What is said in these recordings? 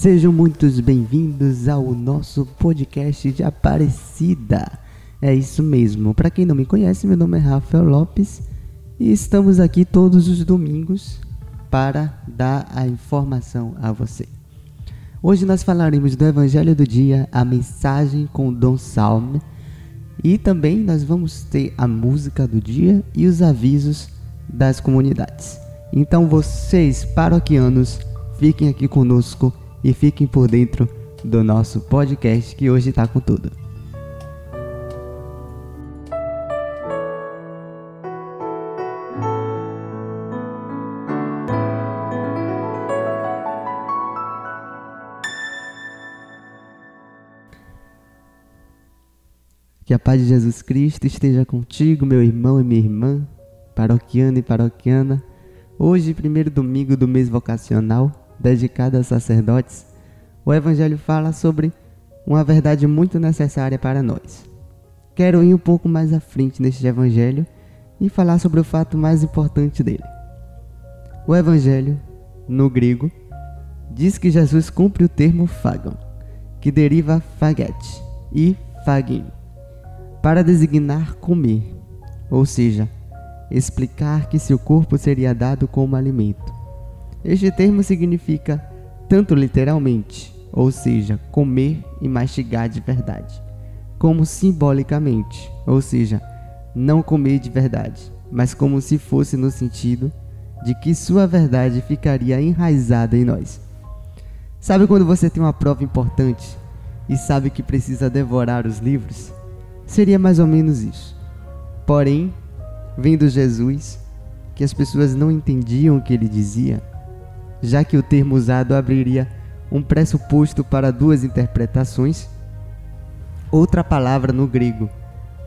Sejam muitos bem-vindos ao nosso podcast de Aparecida. É isso mesmo. Para quem não me conhece, meu nome é Rafael Lopes e estamos aqui todos os domingos para dar a informação a você. Hoje nós falaremos do Evangelho do Dia, a mensagem com Dom Salme e também nós vamos ter a música do dia e os avisos das comunidades. Então vocês, paroquianos, fiquem aqui conosco e fiquem por dentro do nosso podcast que hoje está com tudo. Que a paz de Jesus Cristo esteja contigo, meu irmão e minha irmã, paroquiano e paroquiana. Hoje, primeiro domingo do mês vocacional, dedicada a sacerdotes, o Evangelho fala sobre uma verdade muito necessária para nós. Quero ir um pouco mais à frente neste Evangelho e falar sobre o fato mais importante dele. O Evangelho, no grego, diz que Jesus cumpre o termo fagon, que deriva faguete e fagin, para designar comer, ou seja, explicar que seu corpo seria dado como alimento. Este termo significa tanto literalmente, ou seja, comer e mastigar de verdade, como simbolicamente, ou seja, não comer de verdade, mas como se fosse no sentido de que sua verdade ficaria enraizada em nós. Sabe quando você tem uma prova importante e sabe que precisa devorar os livros? Seria mais ou menos isso. Porém, vendo Jesus, que as pessoas não entendiam o que ele dizia, já que o termo usado abriria um pressuposto para duas interpretações. Outra palavra no grego.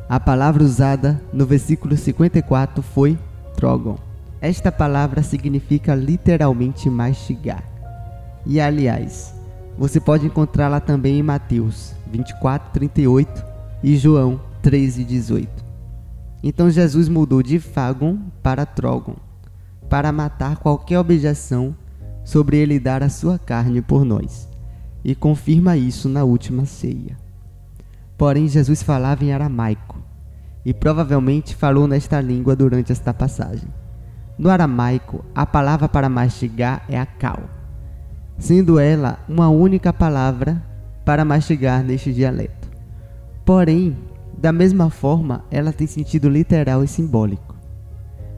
A palavra usada no versículo 54 foi trogon. Esta palavra significa literalmente mastigar. E aliás, você pode encontrá-la também em Mateus 24, 38 e João 13, 18. Então Jesus mudou de fagon para trogon, para matar qualquer objeção sobre ele dar a sua carne por nós, e confirma isso na última ceia. Porém, Jesus falava em aramaico, e provavelmente falou nesta língua durante esta passagem. No aramaico, a palavra para mastigar é a cal, sendo ela uma única palavra para mastigar neste dialeto. Porém, da mesma forma, ela tem sentido literal e simbólico.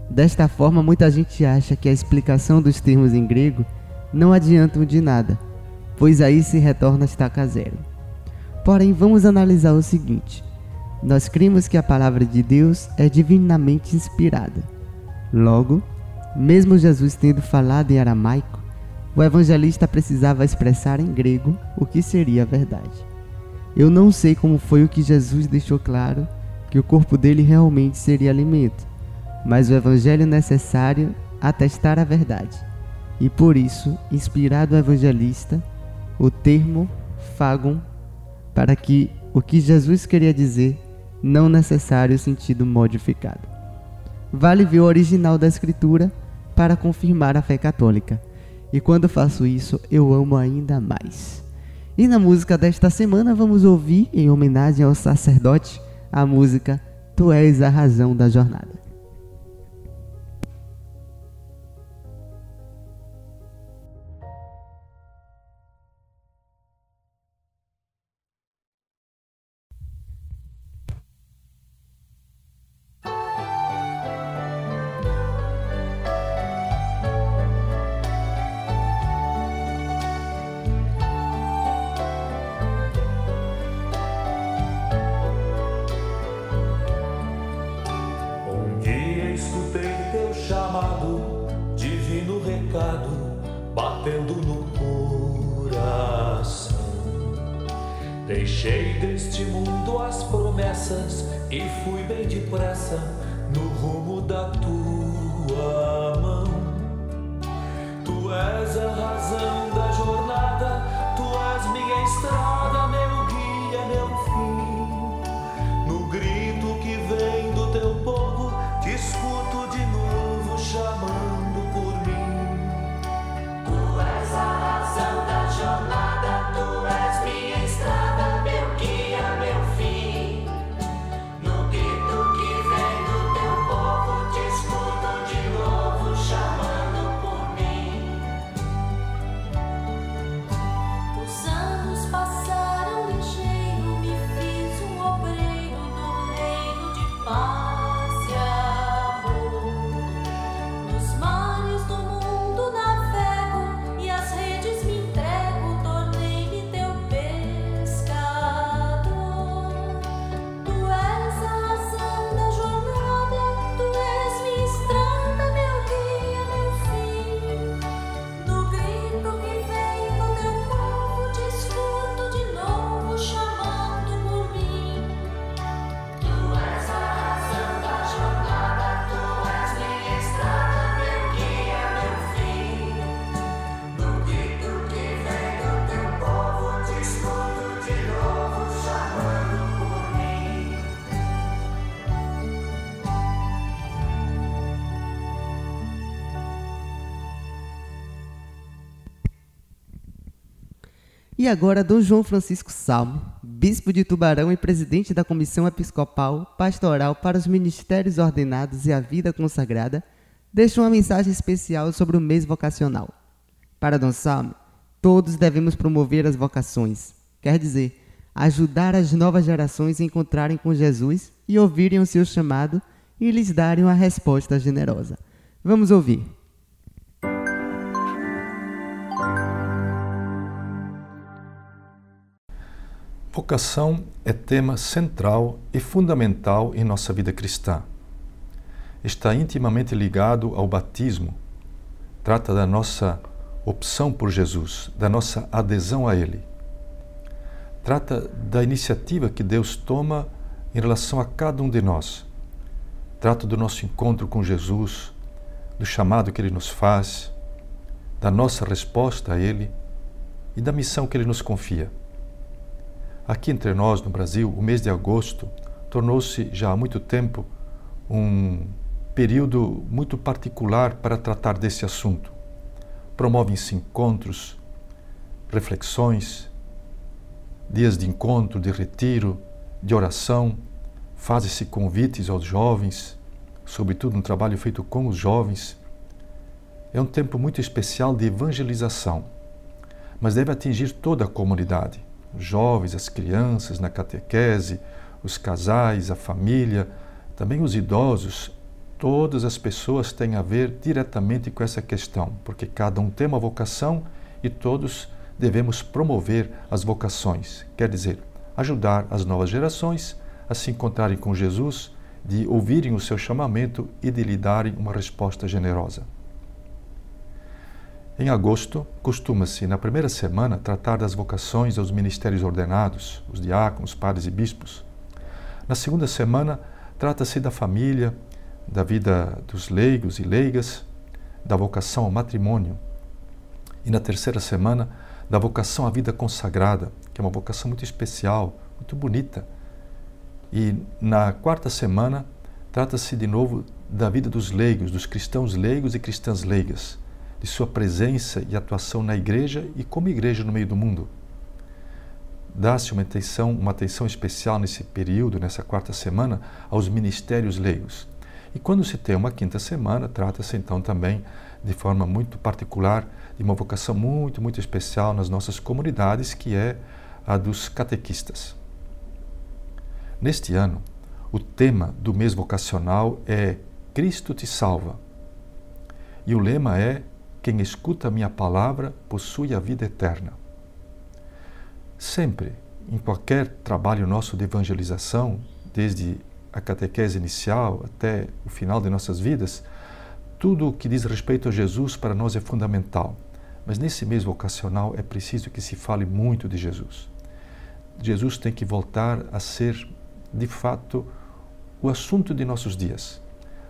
Desta forma, muita gente acha que a explicação dos termos em grego não adiantam de nada, pois aí se retorna a estaca zero. Porém, vamos analisar o seguinte: nós cremos que a palavra de Deus é divinamente inspirada. Logo, mesmo Jesus tendo falado em aramaico, o evangelista precisava expressar em grego o que seria a verdade. Eu não sei como foi o que Jesus deixou claro que o corpo dele realmente seria alimento mas o evangelho necessário atestar a verdade. E por isso, inspirado o evangelista, o termo fagon, para que o que Jesus queria dizer não necessário sentido modificado. Vale ver o original da escritura para confirmar a fé católica. E quando faço isso, eu amo ainda mais. E na música desta semana vamos ouvir, em homenagem ao sacerdote, a música Tu és a razão da jornada. Deixei deste mundo as promessas e fui bem depressa no rumo da tua E agora, Dom João Francisco Salmo, bispo de Tubarão e presidente da Comissão Episcopal Pastoral para os Ministérios Ordenados e a Vida Consagrada, deixa uma mensagem especial sobre o mês vocacional. Para Dom Salmo, todos devemos promover as vocações, quer dizer, ajudar as novas gerações a encontrarem com Jesus e ouvirem o seu chamado e lhes darem uma resposta generosa. Vamos ouvir. Vocação é tema central e fundamental em nossa vida cristã. Está intimamente ligado ao batismo. Trata da nossa opção por Jesus, da nossa adesão a Ele. Trata da iniciativa que Deus toma em relação a cada um de nós. Trata do nosso encontro com Jesus, do chamado que Ele nos faz, da nossa resposta a Ele e da missão que Ele nos confia. Aqui entre nós, no Brasil, o mês de agosto tornou-se já há muito tempo um período muito particular para tratar desse assunto. Promovem-se encontros, reflexões, dias de encontro, de retiro, de oração, fazem-se convites aos jovens, sobretudo um trabalho feito com os jovens. É um tempo muito especial de evangelização, mas deve atingir toda a comunidade os jovens, as crianças na catequese, os casais, a família, também os idosos, todas as pessoas têm a ver diretamente com essa questão, porque cada um tem uma vocação e todos devemos promover as vocações, quer dizer, ajudar as novas gerações a se encontrarem com Jesus, de ouvirem o seu chamamento e de lhe darem uma resposta generosa. Em agosto, costuma-se, na primeira semana, tratar das vocações aos ministérios ordenados, os diáconos, padres e bispos. Na segunda semana, trata-se da família, da vida dos leigos e leigas, da vocação ao matrimônio. E na terceira semana, da vocação à vida consagrada, que é uma vocação muito especial, muito bonita. E na quarta semana, trata-se de novo da vida dos leigos, dos cristãos leigos e cristãs leigas de sua presença e atuação na igreja e como igreja no meio do mundo. Dá-se uma atenção, uma atenção especial nesse período, nessa quarta semana, aos ministérios leigos. E quando se tem uma quinta semana, trata-se então também, de forma muito particular, de uma vocação muito, muito especial nas nossas comunidades, que é a dos catequistas. Neste ano, o tema do mês vocacional é Cristo te salva. E o lema é quem escuta minha palavra possui a vida eterna. Sempre, em qualquer trabalho nosso de evangelização, desde a catequese inicial até o final de nossas vidas, tudo o que diz respeito a Jesus para nós é fundamental. Mas nesse mês vocacional é preciso que se fale muito de Jesus. Jesus tem que voltar a ser, de fato, o assunto de nossos dias,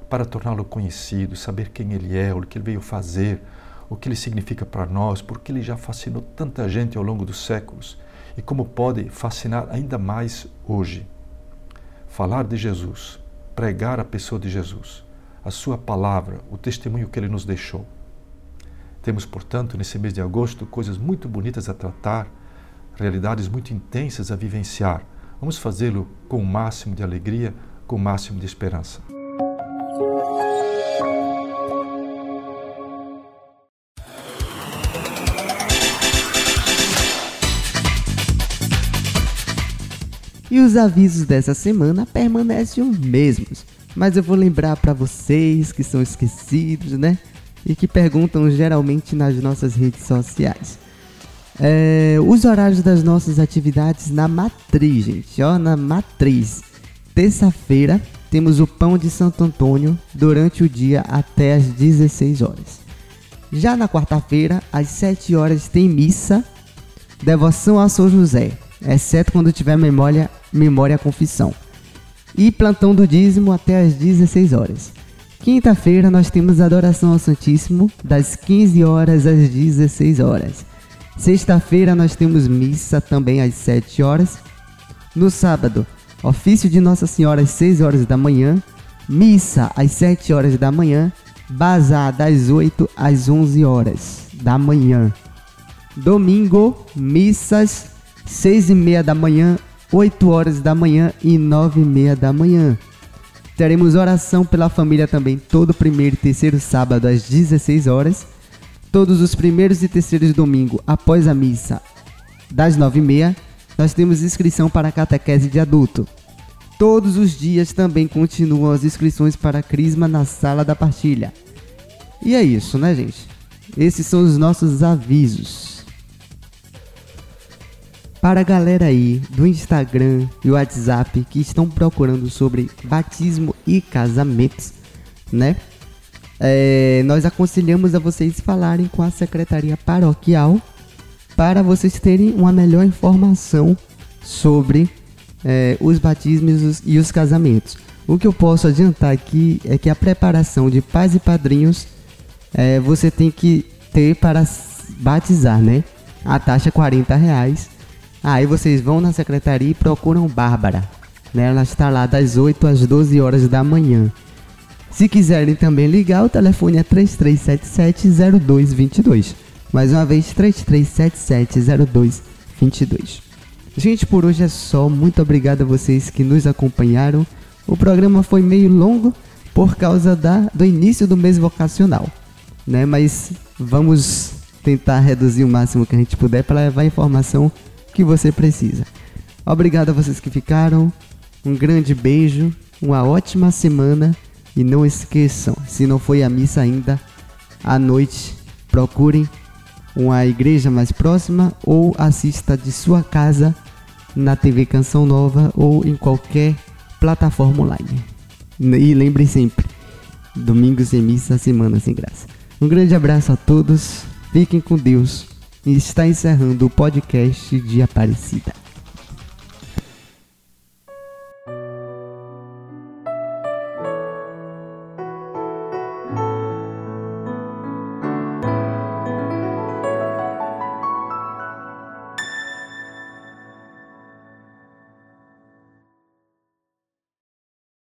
para torná-lo conhecido, saber quem ele é, o que ele veio fazer, o que ele significa para nós, porque ele já fascinou tanta gente ao longo dos séculos e como pode fascinar ainda mais hoje. Falar de Jesus, pregar a pessoa de Jesus, a sua palavra, o testemunho que ele nos deixou. Temos, portanto, nesse mês de agosto, coisas muito bonitas a tratar, realidades muito intensas a vivenciar. Vamos fazê-lo com o máximo de alegria, com o máximo de esperança. E os avisos dessa semana permanecem os mesmos, mas eu vou lembrar para vocês que são esquecidos, né? E que perguntam geralmente nas nossas redes sociais. É, os horários das nossas atividades na matriz, gente, ó, na matriz. Terça-feira temos o Pão de Santo Antônio durante o dia até às 16 horas. Já na quarta-feira, às 7 horas, tem missa, devoção a São José, exceto quando tiver memória memória confissão. E plantão do dízimo até às 16 horas. Quinta-feira nós temos adoração ao Santíssimo das 15 horas às 16 horas. Sexta-feira nós temos missa também às 7 horas. No sábado, ofício de Nossa Senhora às 6 horas da manhã, missa às 7 horas da manhã, bazar das 8 às 11 horas da manhã. Domingo, missas, seis e meia da manhã, 8 horas da manhã e nove e meia da manhã. Teremos oração pela família também todo primeiro e terceiro sábado às 16 horas. Todos os primeiros e terceiros domingo após a missa das nove e meia, nós temos inscrição para a catequese de adulto. Todos os dias também continuam as inscrições para a Crisma na sala da partilha. E é isso, né, gente? Esses são os nossos avisos. Para a galera aí do Instagram e WhatsApp que estão procurando sobre batismo e casamentos, né? É, nós aconselhamos a vocês falarem com a secretaria paroquial para vocês terem uma melhor informação sobre é, os batismos e os casamentos. O que eu posso adiantar aqui é que a preparação de pais e padrinhos é, você tem que ter para batizar, né? A taxa é 40 reais. Aí vocês vão na secretaria e procuram Bárbara. Né? Ela está lá das 8 às 12 horas da manhã. Se quiserem também ligar, o telefone é 3377-0222. Mais uma vez, 3377-0222. Gente, por hoje é só. Muito obrigado a vocês que nos acompanharam. O programa foi meio longo por causa da, do início do mês vocacional, né? Mas vamos tentar reduzir o máximo que a gente puder para levar informação que você precisa. Obrigado a vocês que ficaram. Um grande beijo, uma ótima semana e não esqueçam, se não foi a missa ainda, à noite procurem uma igreja mais próxima ou assista de sua casa na TV Canção Nova ou em qualquer plataforma online. E lembrem sempre, domingos sem missa, semana sem graça. Um grande abraço a todos, fiquem com Deus está encerrando o podcast de Aparecida.